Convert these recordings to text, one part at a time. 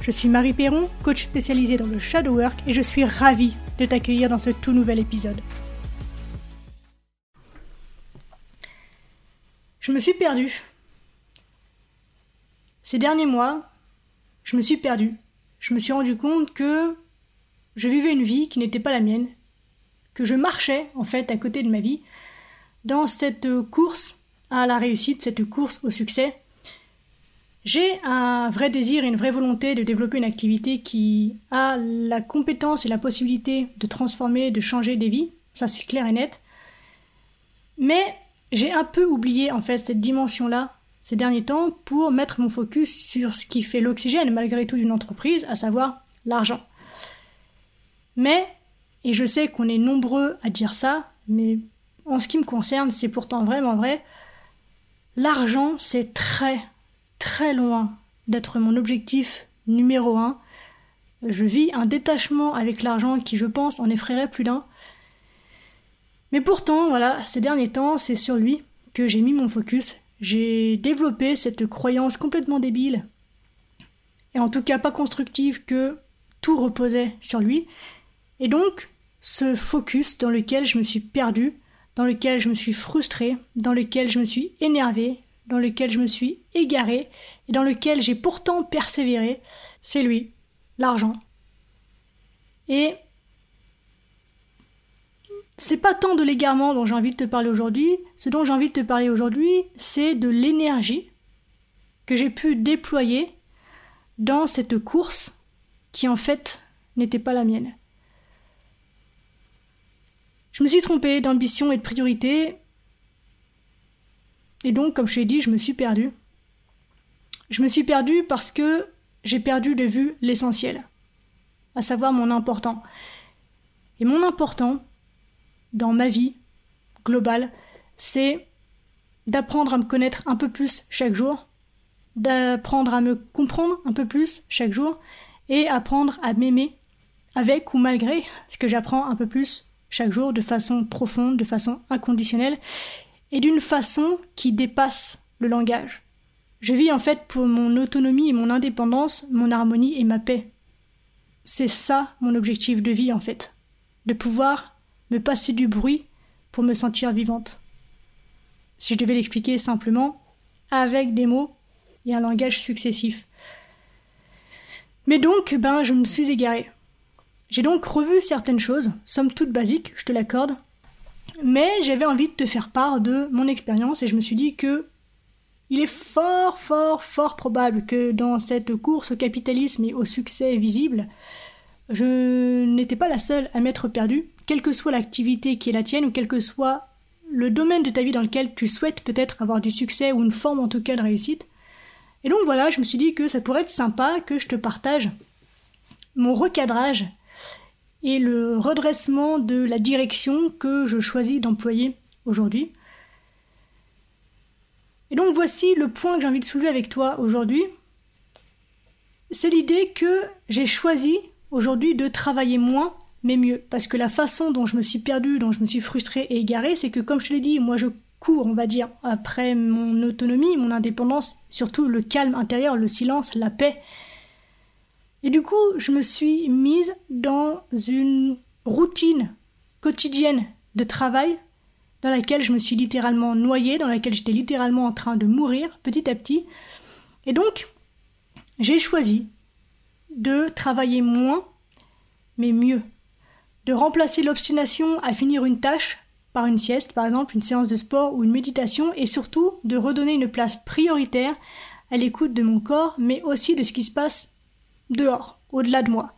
Je suis Marie Perron, coach spécialisée dans le shadow work et je suis ravie de t'accueillir dans ce tout nouvel épisode. Je me suis perdue. Ces derniers mois, je me suis perdue. Je me suis rendu compte que je vivais une vie qui n'était pas la mienne, que je marchais en fait à côté de ma vie dans cette course à la réussite, cette course au succès. J'ai un vrai désir et une vraie volonté de développer une activité qui a la compétence et la possibilité de transformer, de changer des vies, ça c'est clair et net. Mais j'ai un peu oublié en fait cette dimension-là ces derniers temps pour mettre mon focus sur ce qui fait l'oxygène malgré tout d'une entreprise, à savoir l'argent. Mais, et je sais qu'on est nombreux à dire ça, mais en ce qui me concerne, c'est pourtant vraiment vrai, l'argent c'est très très loin d'être mon objectif numéro un. Je vis un détachement avec l'argent qui, je pense, en effraierait plus d'un. Mais pourtant, voilà, ces derniers temps, c'est sur lui que j'ai mis mon focus j'ai développé cette croyance complètement débile, et en tout cas pas constructive, que tout reposait sur lui, et donc ce focus dans lequel je me suis perdu, dans lequel je me suis frustré, dans lequel je me suis énervé, dans lequel je me suis égaré, et dans lequel j'ai pourtant persévéré, c'est lui, l'argent. Et c'est pas tant de l'égarement dont j'ai envie de te parler aujourd'hui. Ce dont j'ai envie de te parler aujourd'hui, c'est de l'énergie que j'ai pu déployer dans cette course qui en fait n'était pas la mienne. Je me suis trompée d'ambition et de priorité. Et donc, comme je l'ai dit, je me suis perdue. Je me suis perdue parce que j'ai perdu de vue l'essentiel, à savoir mon important. Et mon important, dans ma vie globale, c'est d'apprendre à me connaître un peu plus chaque jour, d'apprendre à me comprendre un peu plus chaque jour et apprendre à m'aimer avec ou malgré ce que j'apprends un peu plus chaque jour de façon profonde, de façon inconditionnelle et d'une façon qui dépasse le langage. Je vis en fait pour mon autonomie et mon indépendance, mon harmonie et ma paix. C'est ça mon objectif de vie en fait. De pouvoir me passer du bruit pour me sentir vivante. Si je devais l'expliquer simplement, avec des mots et un langage successif. Mais donc, ben, je me suis égarée. J'ai donc revu certaines choses, somme toute basiques, je te l'accorde, mais j'avais envie de te faire part de mon expérience et je me suis dit que il est fort, fort, fort probable que dans cette course au capitalisme et au succès visible, je n'étais pas la seule à m'être perdue, quelle que soit l'activité qui est la tienne ou quel que soit le domaine de ta vie dans lequel tu souhaites peut-être avoir du succès ou une forme en tout cas de réussite. Et donc voilà, je me suis dit que ça pourrait être sympa que je te partage mon recadrage et le redressement de la direction que je choisis d'employer aujourd'hui. Et donc voici le point que j'ai envie de soulever avec toi aujourd'hui. C'est l'idée que j'ai choisi aujourd'hui de travailler moins mais mieux. Parce que la façon dont je me suis perdue, dont je me suis frustrée et égarée, c'est que comme je te l'ai dit, moi je cours, on va dire, après mon autonomie, mon indépendance, surtout le calme intérieur, le silence, la paix. Et du coup, je me suis mise dans une routine quotidienne de travail dans laquelle je me suis littéralement noyée, dans laquelle j'étais littéralement en train de mourir petit à petit. Et donc, j'ai choisi de travailler moins, mais mieux de remplacer l'obstination à finir une tâche par une sieste, par exemple une séance de sport ou une méditation, et surtout de redonner une place prioritaire à l'écoute de mon corps, mais aussi de ce qui se passe dehors, au-delà de moi.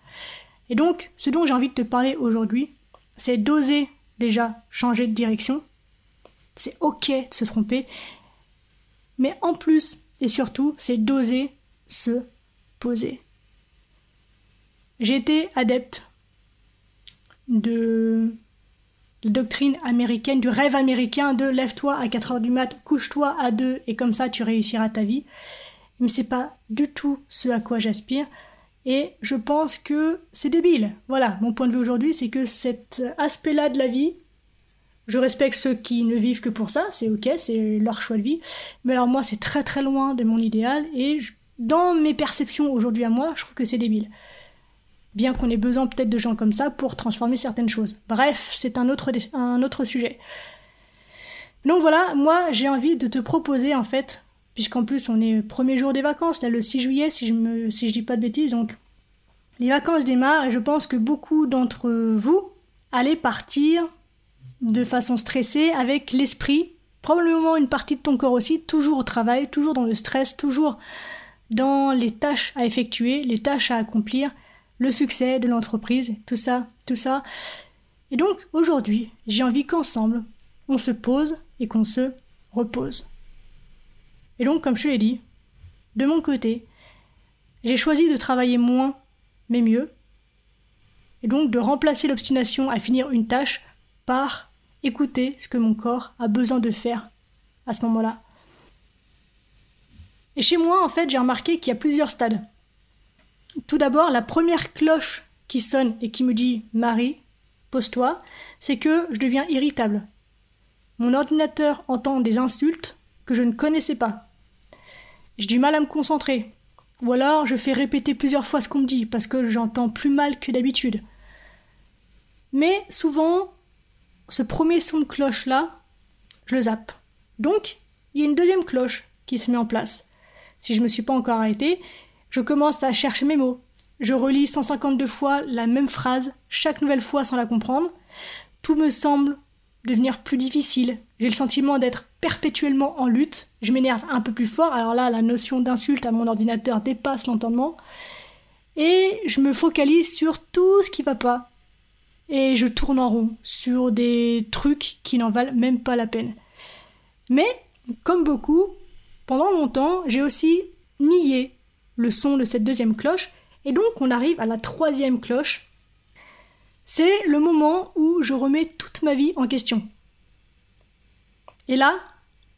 Et donc, ce dont j'ai envie de te parler aujourd'hui, c'est d'oser déjà changer de direction. C'est ok de se tromper, mais en plus et surtout, c'est d'oser se poser. J'ai été adepte de la doctrine américaine du rêve américain de lève-toi à 4 heures du mat, couche-toi à 2 et comme ça tu réussiras ta vie. Mais c'est pas du tout ce à quoi j'aspire. Et je pense que c'est débile. Voilà, mon point de vue aujourd'hui, c'est que cet aspect-là de la vie, je respecte ceux qui ne vivent que pour ça, c'est ok, c'est leur choix de vie. Mais alors moi, c'est très très loin de mon idéal et dans mes perceptions aujourd'hui à moi, je trouve que c'est débile. Bien qu'on ait besoin peut-être de gens comme ça pour transformer certaines choses. Bref, c'est un autre, un autre sujet. Donc voilà, moi j'ai envie de te proposer en fait puisqu'en plus on est premier jour des vacances, là le 6 juillet si je me si je dis pas de bêtises, donc les vacances démarrent et je pense que beaucoup d'entre vous allez partir de façon stressée avec l'esprit, probablement une partie de ton corps aussi, toujours au travail, toujours dans le stress, toujours dans les tâches à effectuer, les tâches à accomplir, le succès de l'entreprise, tout ça, tout ça. Et donc aujourd'hui, j'ai envie qu'ensemble, on se pose et qu'on se repose. Et donc, comme je l'ai dit, de mon côté, j'ai choisi de travailler moins, mais mieux. Et donc de remplacer l'obstination à finir une tâche par écouter ce que mon corps a besoin de faire à ce moment-là. Et chez moi, en fait, j'ai remarqué qu'il y a plusieurs stades. Tout d'abord, la première cloche qui sonne et qui me dit Marie, pose-toi, c'est que je deviens irritable. Mon ordinateur entend des insultes que je ne connaissais pas. J'ai du mal à me concentrer. Ou alors je fais répéter plusieurs fois ce qu'on me dit parce que j'entends plus mal que d'habitude. Mais souvent, ce premier son de cloche là, je le zappe. Donc, il y a une deuxième cloche qui se met en place. Si je me suis pas encore arrêté, je commence à chercher mes mots. Je relis 152 fois la même phrase, chaque nouvelle fois sans la comprendre. Tout me semble devenir plus difficile. J'ai le sentiment d'être perpétuellement en lutte. Je m'énerve un peu plus fort. Alors là, la notion d'insulte à mon ordinateur dépasse l'entendement. Et je me focalise sur tout ce qui va pas. Et je tourne en rond sur des trucs qui n'en valent même pas la peine. Mais, comme beaucoup, pendant longtemps, j'ai aussi nié le son de cette deuxième cloche. Et donc, on arrive à la troisième cloche. C'est le moment où je remets toute ma vie en question. Et là,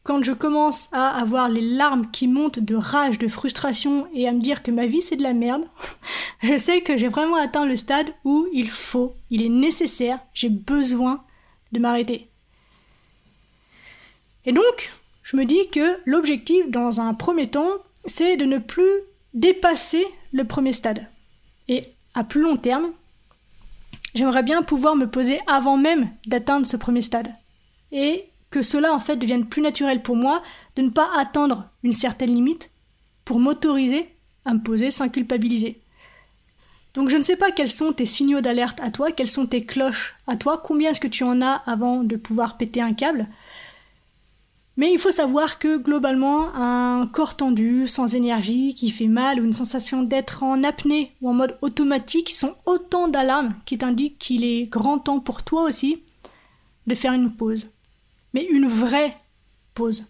quand je commence à avoir les larmes qui montent de rage, de frustration et à me dire que ma vie c'est de la merde, je sais que j'ai vraiment atteint le stade où il faut, il est nécessaire, j'ai besoin de m'arrêter. Et donc, je me dis que l'objectif dans un premier temps, c'est de ne plus dépasser le premier stade. Et à plus long terme, j'aimerais bien pouvoir me poser avant même d'atteindre ce premier stade. Et que cela en fait devienne plus naturel pour moi de ne pas attendre une certaine limite pour m'autoriser à me poser sans culpabiliser. Donc je ne sais pas quels sont tes signaux d'alerte à toi, quelles sont tes cloches à toi, combien est-ce que tu en as avant de pouvoir péter un câble? Mais il faut savoir que globalement, un corps tendu, sans énergie, qui fait mal, ou une sensation d'être en apnée ou en mode automatique sont autant d'alarmes qui t'indiquent qu'il est grand temps pour toi aussi de faire une pause mais une vraie pause.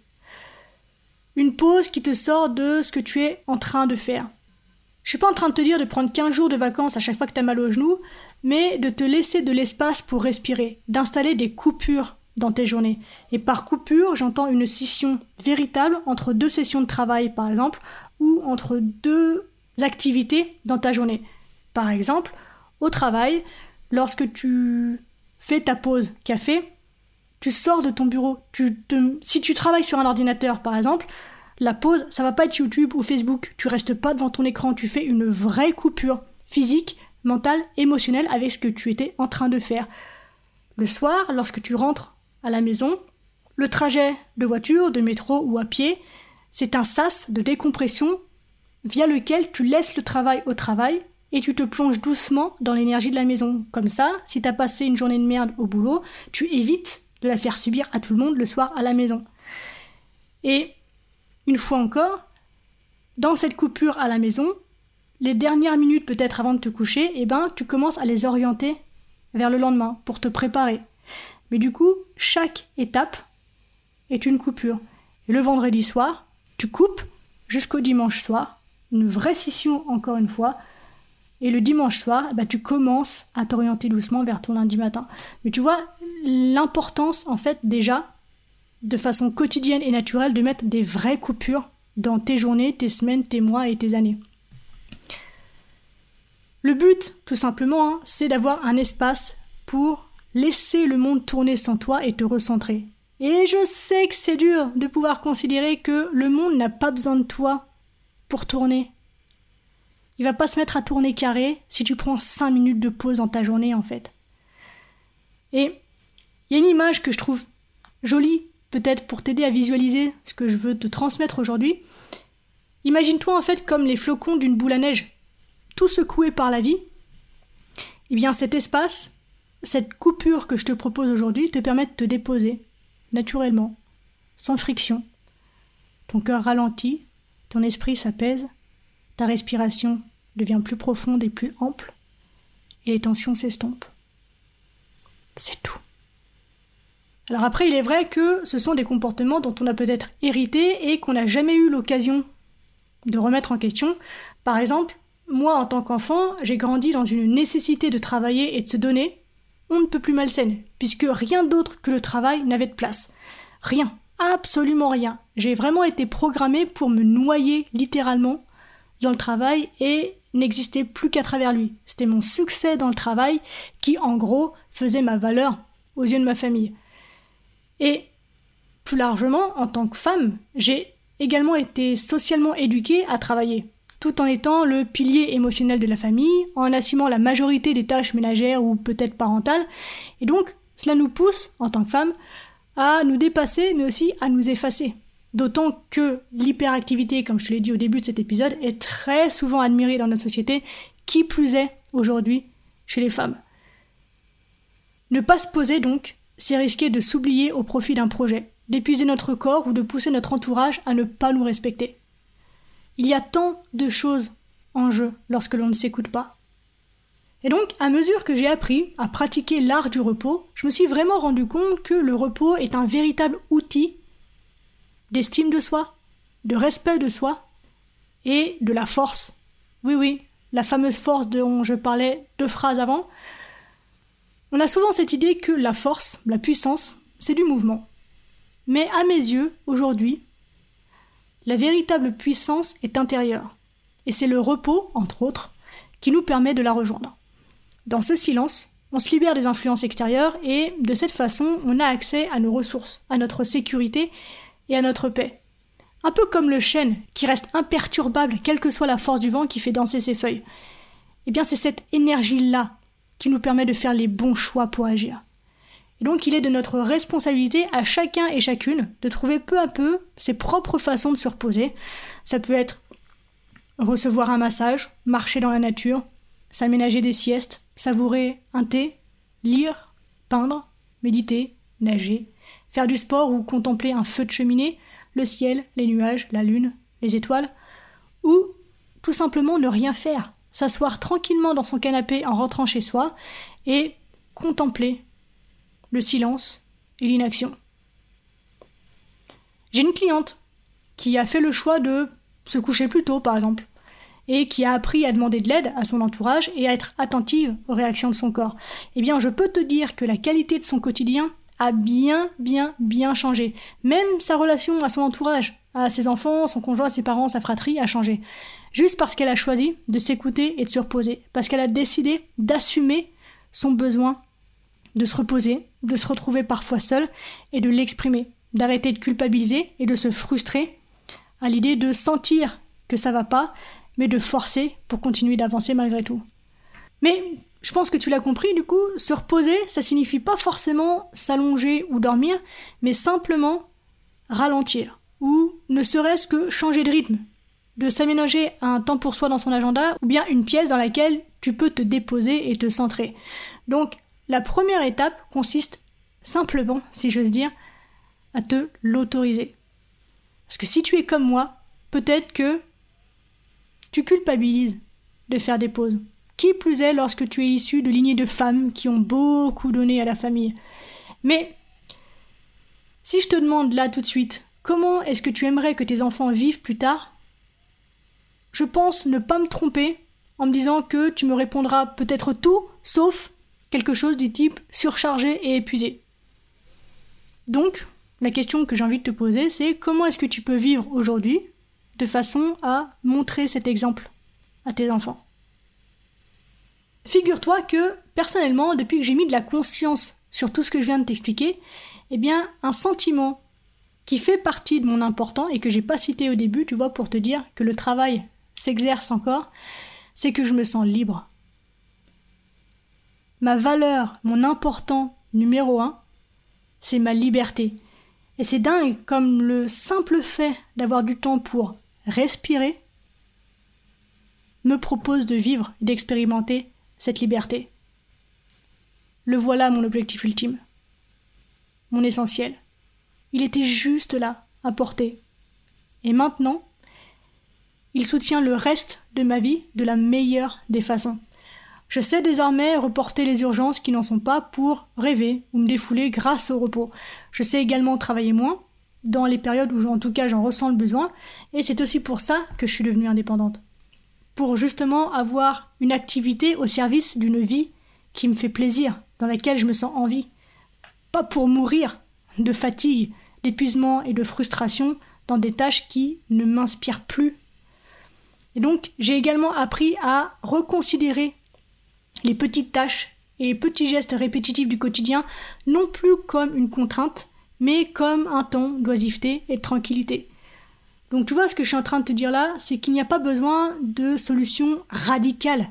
Une pause qui te sort de ce que tu es en train de faire. Je suis pas en train de te dire de prendre 15 jours de vacances à chaque fois que tu as mal au genou, mais de te laisser de l'espace pour respirer, d'installer des coupures dans tes journées. Et par coupure, j'entends une scission véritable entre deux sessions de travail, par exemple, ou entre deux activités dans ta journée. Par exemple, au travail, lorsque tu fais ta pause café, tu sors de ton bureau. Si tu travailles sur un ordinateur, par exemple, la pause, ça va pas être YouTube ou Facebook. Tu restes pas devant ton écran, tu fais une vraie coupure physique, mentale, émotionnelle avec ce que tu étais en train de faire. Le soir, lorsque tu rentres à la maison, le trajet de voiture, de métro ou à pied, c'est un sas de décompression via lequel tu laisses le travail au travail et tu te plonges doucement dans l'énergie de la maison. Comme ça, si tu as passé une journée de merde au boulot, tu évites de la faire subir à tout le monde le soir à la maison. Et une fois encore, dans cette coupure à la maison, les dernières minutes peut-être avant de te coucher, eh ben, tu commences à les orienter vers le lendemain pour te préparer. Mais du coup, chaque étape est une coupure. Le vendredi soir, tu coupes jusqu'au dimanche soir, une vraie scission encore une fois. Et le dimanche soir, ben, tu commences à t'orienter doucement vers ton lundi matin. Mais tu vois, l'importance, en fait, déjà, de façon quotidienne et naturelle, de mettre des vraies coupures dans tes journées, tes semaines, tes mois et tes années. Le but, tout simplement, hein, c'est d'avoir un espace pour laisser le monde tourner sans toi et te recentrer. Et je sais que c'est dur de pouvoir considérer que le monde n'a pas besoin de toi pour tourner. Il va pas se mettre à tourner carré si tu prends 5 minutes de pause dans ta journée en fait. Et il y a une image que je trouve jolie, peut-être pour t'aider à visualiser ce que je veux te transmettre aujourd'hui. Imagine-toi en fait comme les flocons d'une boule à neige, tout secoués par la vie. Eh bien cet espace, cette coupure que je te propose aujourd'hui te permet de te déposer, naturellement, sans friction. Ton cœur ralentit, ton esprit s'apaise, ta respiration devient plus profonde et plus ample, et les tensions s'estompent. C'est tout. Alors après, il est vrai que ce sont des comportements dont on a peut-être hérité et qu'on n'a jamais eu l'occasion de remettre en question. Par exemple, moi en tant qu'enfant, j'ai grandi dans une nécessité de travailler et de se donner, on ne peut plus malsaine, puisque rien d'autre que le travail n'avait de place. Rien, absolument rien. J'ai vraiment été programmée pour me noyer littéralement dans le travail et n'existait plus qu'à travers lui. C'était mon succès dans le travail qui, en gros, faisait ma valeur aux yeux de ma famille. Et plus largement, en tant que femme, j'ai également été socialement éduquée à travailler tout en étant le pilier émotionnel de la famille, en assumant la majorité des tâches ménagères ou peut-être parentales. Et donc, cela nous pousse, en tant que femme, à nous dépasser, mais aussi à nous effacer. D'autant que l'hyperactivité, comme je l'ai dit au début de cet épisode, est très souvent admirée dans notre société, qui plus est aujourd'hui chez les femmes. Ne pas se poser donc, c'est risquer de s'oublier au profit d'un projet, d'épuiser notre corps ou de pousser notre entourage à ne pas nous respecter. Il y a tant de choses en jeu lorsque l'on ne s'écoute pas. Et donc, à mesure que j'ai appris à pratiquer l'art du repos, je me suis vraiment rendu compte que le repos est un véritable outil d'estime de soi, de respect de soi et de la force. Oui, oui, la fameuse force dont je parlais deux phrases avant. On a souvent cette idée que la force, la puissance, c'est du mouvement. Mais à mes yeux, aujourd'hui, la véritable puissance est intérieure, et c'est le repos, entre autres, qui nous permet de la rejoindre. Dans ce silence, on se libère des influences extérieures et de cette façon, on a accès à nos ressources, à notre sécurité et à notre paix. Un peu comme le chêne qui reste imperturbable quelle que soit la force du vent qui fait danser ses feuilles. Eh bien, c'est cette énergie-là qui nous permet de faire les bons choix pour agir. Et donc il est de notre responsabilité à chacun et chacune de trouver peu à peu ses propres façons de se reposer. Ça peut être recevoir un massage, marcher dans la nature, s'aménager des siestes, savourer un thé, lire, peindre, méditer, nager, faire du sport ou contempler un feu de cheminée, le ciel, les nuages, la lune, les étoiles, ou tout simplement ne rien faire, s'asseoir tranquillement dans son canapé en rentrant chez soi et contempler le silence et l'inaction. J'ai une cliente qui a fait le choix de se coucher plus tôt, par exemple, et qui a appris à demander de l'aide à son entourage et à être attentive aux réactions de son corps. Eh bien, je peux te dire que la qualité de son quotidien a bien, bien, bien changé. Même sa relation à son entourage, à ses enfants, son conjoint, ses parents, sa fratrie a changé. Juste parce qu'elle a choisi de s'écouter et de se reposer. Parce qu'elle a décidé d'assumer son besoin de se reposer, de se retrouver parfois seul et de l'exprimer, d'arrêter de culpabiliser et de se frustrer à l'idée de sentir que ça va pas, mais de forcer pour continuer d'avancer malgré tout. Mais je pense que tu l'as compris, du coup, se reposer, ça signifie pas forcément s'allonger ou dormir, mais simplement ralentir, ou ne serait-ce que changer de rythme, de s'aménager un temps pour soi dans son agenda, ou bien une pièce dans laquelle tu peux te déposer et te centrer. Donc la première étape consiste simplement, si j'ose dire, à te l'autoriser. Parce que si tu es comme moi, peut-être que tu culpabilises de faire des pauses. Qui plus est lorsque tu es issu de lignées de femmes qui ont beaucoup donné à la famille. Mais si je te demande là tout de suite, comment est-ce que tu aimerais que tes enfants vivent plus tard? Je pense ne pas me tromper en me disant que tu me répondras peut-être tout, sauf quelque chose du type surchargé et épuisé. Donc, la question que j'ai envie de te poser, c'est comment est-ce que tu peux vivre aujourd'hui de façon à montrer cet exemple à tes enfants? Figure-toi que, personnellement, depuis que j'ai mis de la conscience sur tout ce que je viens de t'expliquer, eh bien, un sentiment qui fait partie de mon important et que j'ai pas cité au début, tu vois, pour te dire que le travail s'exerce encore, c'est que je me sens libre. Ma valeur, mon important numéro un, c'est ma liberté. Et c'est dingue comme le simple fait d'avoir du temps pour respirer me propose de vivre et d'expérimenter cette liberté. Le voilà mon objectif ultime, mon essentiel. Il était juste là, à portée. Et maintenant, il soutient le reste de ma vie de la meilleure des façons. Je sais désormais reporter les urgences qui n'en sont pas pour rêver ou me défouler grâce au repos. Je sais également travailler moins, dans les périodes où en tout cas j'en ressens le besoin, et c'est aussi pour ça que je suis devenue indépendante. Pour justement avoir une activité au service d'une vie qui me fait plaisir, dans laquelle je me sens en vie. Pas pour mourir de fatigue, d'épuisement et de frustration dans des tâches qui ne m'inspirent plus. Et donc j'ai également appris à reconsidérer les petites tâches et les petits gestes répétitifs du quotidien non plus comme une contrainte, mais comme un temps d'oisiveté et de tranquillité. Donc tu vois ce que je suis en train de te dire là, c'est qu'il n'y a pas besoin de solutions radicales,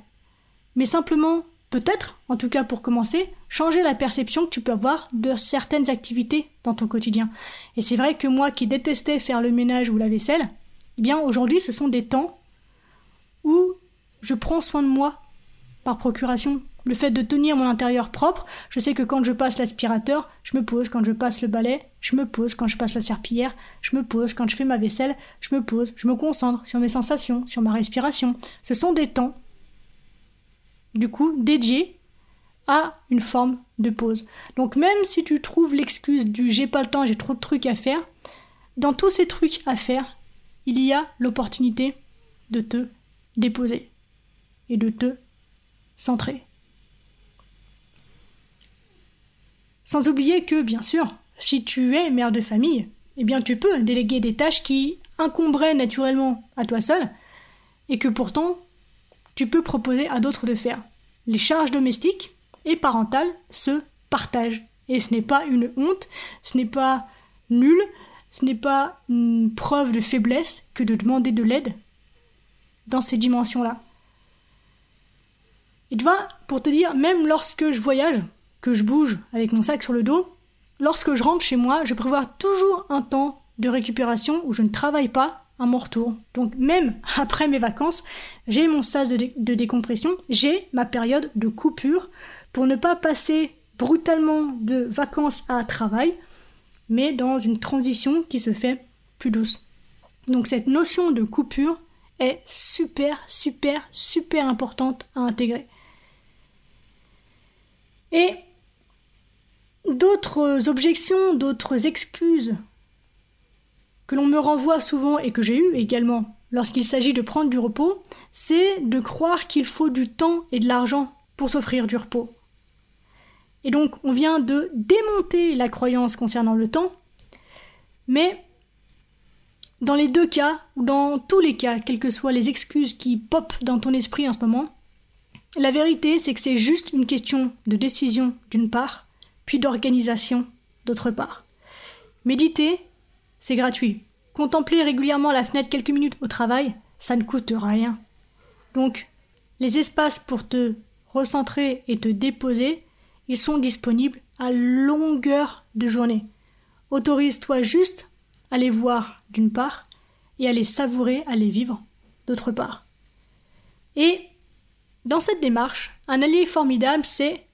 mais simplement, peut-être, en tout cas pour commencer, changer la perception que tu peux avoir de certaines activités dans ton quotidien. Et c'est vrai que moi qui détestais faire le ménage ou la vaisselle, eh bien aujourd'hui ce sont des temps où je prends soin de moi par procuration. Le fait de tenir mon intérieur propre, je sais que quand je passe l'aspirateur, je me pose, quand je passe le balai, je me pose, quand je passe la serpillière, je me pose, quand je fais ma vaisselle, je me pose, je me concentre sur mes sensations, sur ma respiration. Ce sont des temps, du coup, dédiés à une forme de pause. Donc même si tu trouves l'excuse du j'ai pas le temps, j'ai trop de trucs à faire, dans tous ces trucs à faire, il y a l'opportunité de te déposer et de te centré. Sans oublier que, bien sûr, si tu es mère de famille, eh bien tu peux déléguer des tâches qui incomberaient naturellement à toi seul, et que pourtant tu peux proposer à d'autres de faire. Les charges domestiques et parentales se partagent. Et ce n'est pas une honte, ce n'est pas nul, ce n'est pas une preuve de faiblesse que de demander de l'aide dans ces dimensions-là. Et tu vois, pour te dire, même lorsque je voyage, que je bouge avec mon sac sur le dos, lorsque je rentre chez moi, je prévois toujours un temps de récupération où je ne travaille pas à mon retour. Donc même après mes vacances, j'ai mon sas de, de décompression, j'ai ma période de coupure pour ne pas passer brutalement de vacances à travail, mais dans une transition qui se fait plus douce. Donc cette notion de coupure est super, super, super importante à intégrer. Et d'autres objections, d'autres excuses que l'on me renvoie souvent et que j'ai eu également lorsqu'il s'agit de prendre du repos, c'est de croire qu'il faut du temps et de l'argent pour s'offrir du repos. Et donc on vient de démonter la croyance concernant le temps, mais dans les deux cas, ou dans tous les cas, quelles que soient les excuses qui popent dans ton esprit en ce moment, la vérité, c'est que c'est juste une question de décision d'une part, puis d'organisation d'autre part. Méditer, c'est gratuit. Contempler régulièrement la fenêtre quelques minutes au travail, ça ne coûte rien. Donc, les espaces pour te recentrer et te déposer, ils sont disponibles à longueur de journée. Autorise-toi juste à les voir d'une part et à les savourer, à les vivre d'autre part. Et dans cette démarche, un allié formidable, c'est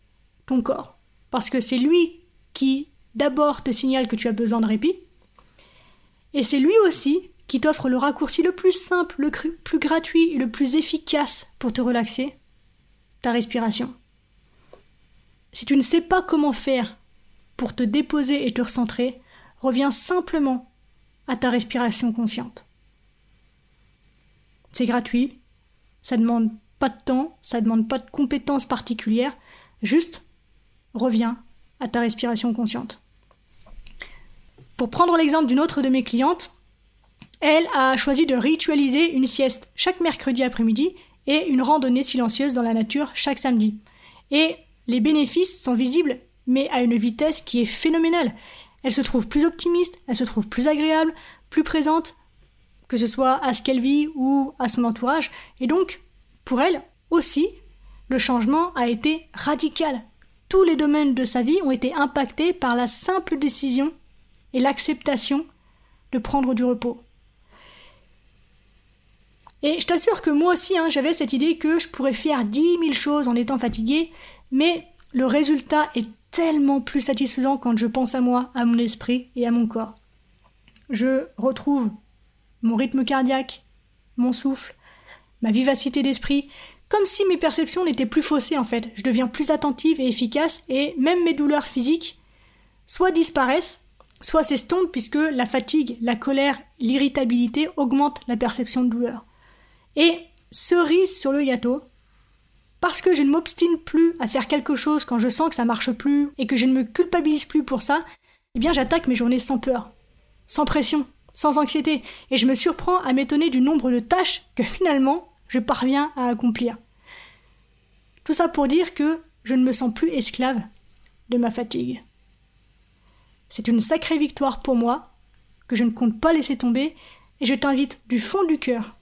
ton corps. Parce que c'est lui qui d'abord te signale que tu as besoin de répit, et c'est lui aussi qui t'offre le raccourci le plus simple, le plus gratuit et le plus efficace pour te relaxer, ta respiration. Si tu ne sais pas comment faire pour te déposer et te recentrer, reviens simplement à ta respiration consciente. C'est gratuit, ça demande pas de temps, ça demande pas de compétences particulières, juste reviens à ta respiration consciente. Pour prendre l'exemple d'une autre de mes clientes, elle a choisi de ritualiser une sieste chaque mercredi après-midi et une randonnée silencieuse dans la nature chaque samedi. Et les bénéfices sont visibles, mais à une vitesse qui est phénoménale. Elle se trouve plus optimiste, elle se trouve plus agréable, plus présente, que ce soit à ce qu'elle vit ou à son entourage. Et donc, pour elle aussi, le changement a été radical. Tous les domaines de sa vie ont été impactés par la simple décision et l'acceptation de prendre du repos. Et je t'assure que moi aussi, hein, j'avais cette idée que je pourrais faire dix mille choses en étant fatigué, mais le résultat est tellement plus satisfaisant quand je pense à moi, à mon esprit et à mon corps. Je retrouve mon rythme cardiaque, mon souffle, ma vivacité d'esprit, comme si mes perceptions n'étaient plus faussées en fait. Je deviens plus attentive et efficace et même mes douleurs physiques soit disparaissent, soit s'estompent puisque la fatigue, la colère, l'irritabilité augmentent la perception de douleur. Et cerise sur le gâteau, parce que je ne m'obstine plus à faire quelque chose quand je sens que ça marche plus et que je ne me culpabilise plus pour ça, eh bien j'attaque mes journées sans peur, sans pression, sans anxiété, et je me surprends à m'étonner du nombre de tâches que finalement je parviens à accomplir. Tout ça pour dire que je ne me sens plus esclave de ma fatigue. C'est une sacrée victoire pour moi, que je ne compte pas laisser tomber, et je t'invite du fond du cœur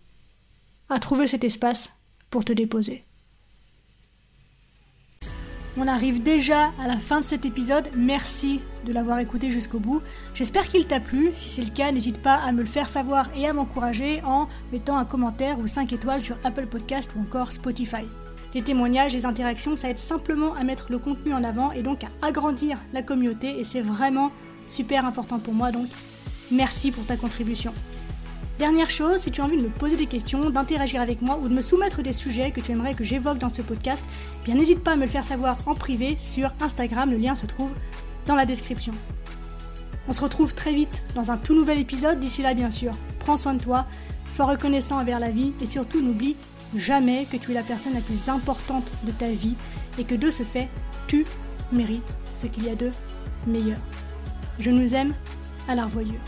à trouver cet espace pour te déposer. On arrive déjà à la fin de cet épisode. Merci de l'avoir écouté jusqu'au bout. J'espère qu'il t'a plu. Si c'est le cas, n'hésite pas à me le faire savoir et à m'encourager en mettant un commentaire ou 5 étoiles sur Apple Podcast ou encore Spotify. Les témoignages, les interactions, ça aide simplement à mettre le contenu en avant et donc à agrandir la communauté et c'est vraiment super important pour moi donc merci pour ta contribution. Dernière chose, si tu as envie de me poser des questions, d'interagir avec moi ou de me soumettre des sujets que tu aimerais que j'évoque dans ce podcast, eh bien n'hésite pas à me le faire savoir en privé sur Instagram, le lien se trouve dans la description. On se retrouve très vite dans un tout nouvel épisode, d'ici là bien sûr, prends soin de toi, sois reconnaissant envers la vie et surtout n'oublie jamais que tu es la personne la plus importante de ta vie et que de ce fait, tu mérites ce qu'il y a de meilleur. Je nous aime à la revoyure.